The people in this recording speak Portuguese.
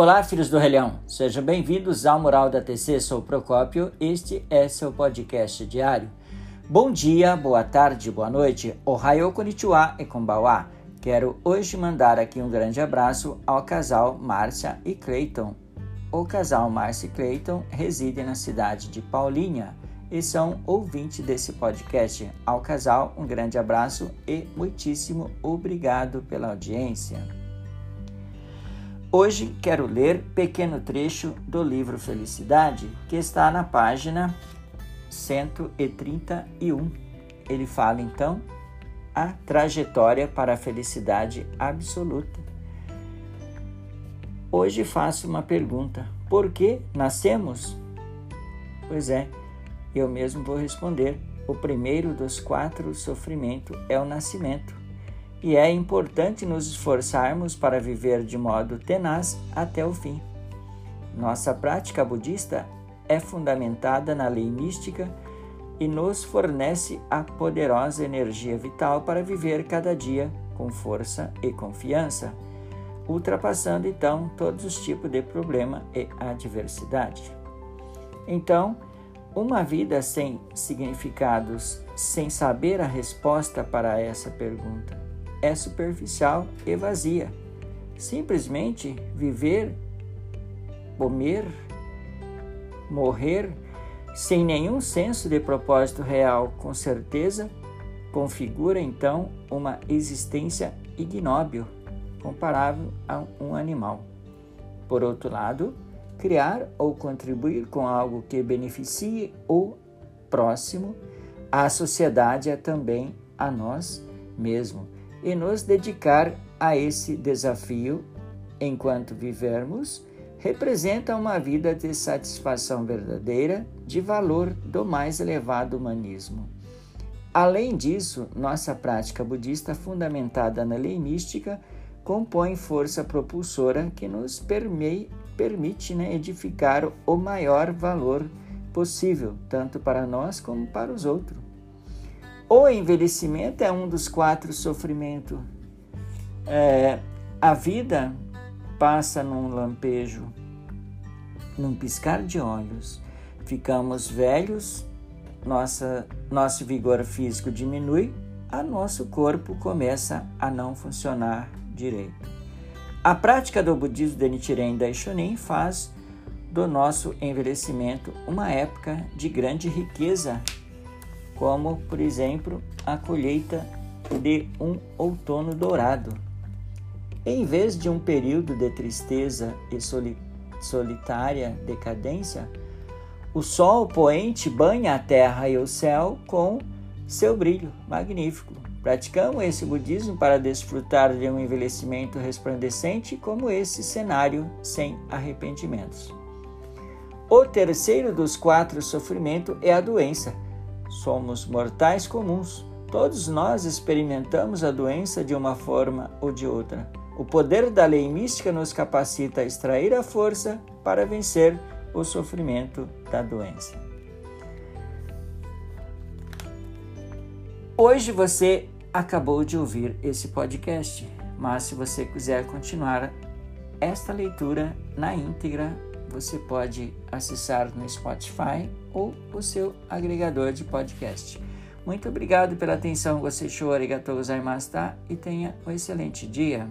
Olá, filhos do Relhão, sejam bem-vindos ao Mural da TC. Sou Procópio, este é seu podcast diário. Bom dia, boa tarde, boa noite, Ohio konnichiwa e konbawa. Quero hoje mandar aqui um grande abraço ao casal Márcia e Clayton. O casal Márcia e Clayton reside na cidade de Paulinha e são ouvintes desse podcast. Ao casal, um grande abraço e muitíssimo obrigado pela audiência. Hoje quero ler pequeno trecho do livro Felicidade, que está na página 131. Ele fala então a trajetória para a felicidade absoluta. Hoje faço uma pergunta: por que nascemos? Pois é, eu mesmo vou responder. O primeiro dos quatro sofrimentos é o nascimento e é importante nos esforçarmos para viver de modo tenaz até o fim. Nossa prática budista é fundamentada na lei mística e nos fornece a poderosa energia vital para viver cada dia com força e confiança, ultrapassando então todos os tipos de problema e adversidade. Então, uma vida sem significados, sem saber a resposta para essa pergunta, é superficial e vazia. Simplesmente viver, comer, morrer sem nenhum senso de propósito real, com certeza, configura então uma existência ignóbil, comparável a um animal. Por outro lado, criar ou contribuir com algo que beneficie o próximo, a sociedade é também a nós mesmos e nos dedicar a esse desafio enquanto vivermos representa uma vida de satisfação verdadeira, de valor do mais elevado humanismo. Além disso, nossa prática budista fundamentada na lei mística compõe força propulsora que nos permei, permite né, edificar o maior valor possível, tanto para nós como para os outros. O envelhecimento é um dos quatro sofrimentos. É, a vida passa num lampejo, num piscar de olhos. Ficamos velhos, nossa, nosso vigor físico diminui, a nosso corpo começa a não funcionar direito. A prática do budismo de Nichiren Daishonin faz do nosso envelhecimento uma época de grande riqueza como, por exemplo, a colheita de um outono dourado. Em vez de um período de tristeza e solitária decadência, o sol poente banha a terra e o céu com seu brilho magnífico. Praticamos esse budismo para desfrutar de um envelhecimento resplandecente como esse cenário sem arrependimentos. O terceiro dos quatro sofrimentos é a doença Somos mortais comuns. Todos nós experimentamos a doença de uma forma ou de outra. O poder da lei mística nos capacita a extrair a força para vencer o sofrimento da doença. Hoje você acabou de ouvir esse podcast, mas se você quiser continuar esta leitura na íntegra, você pode acessar no Spotify ou o seu agregador de podcast. Muito obrigado pela atenção, você show, arigatou gozaimashita e tenha um excelente dia.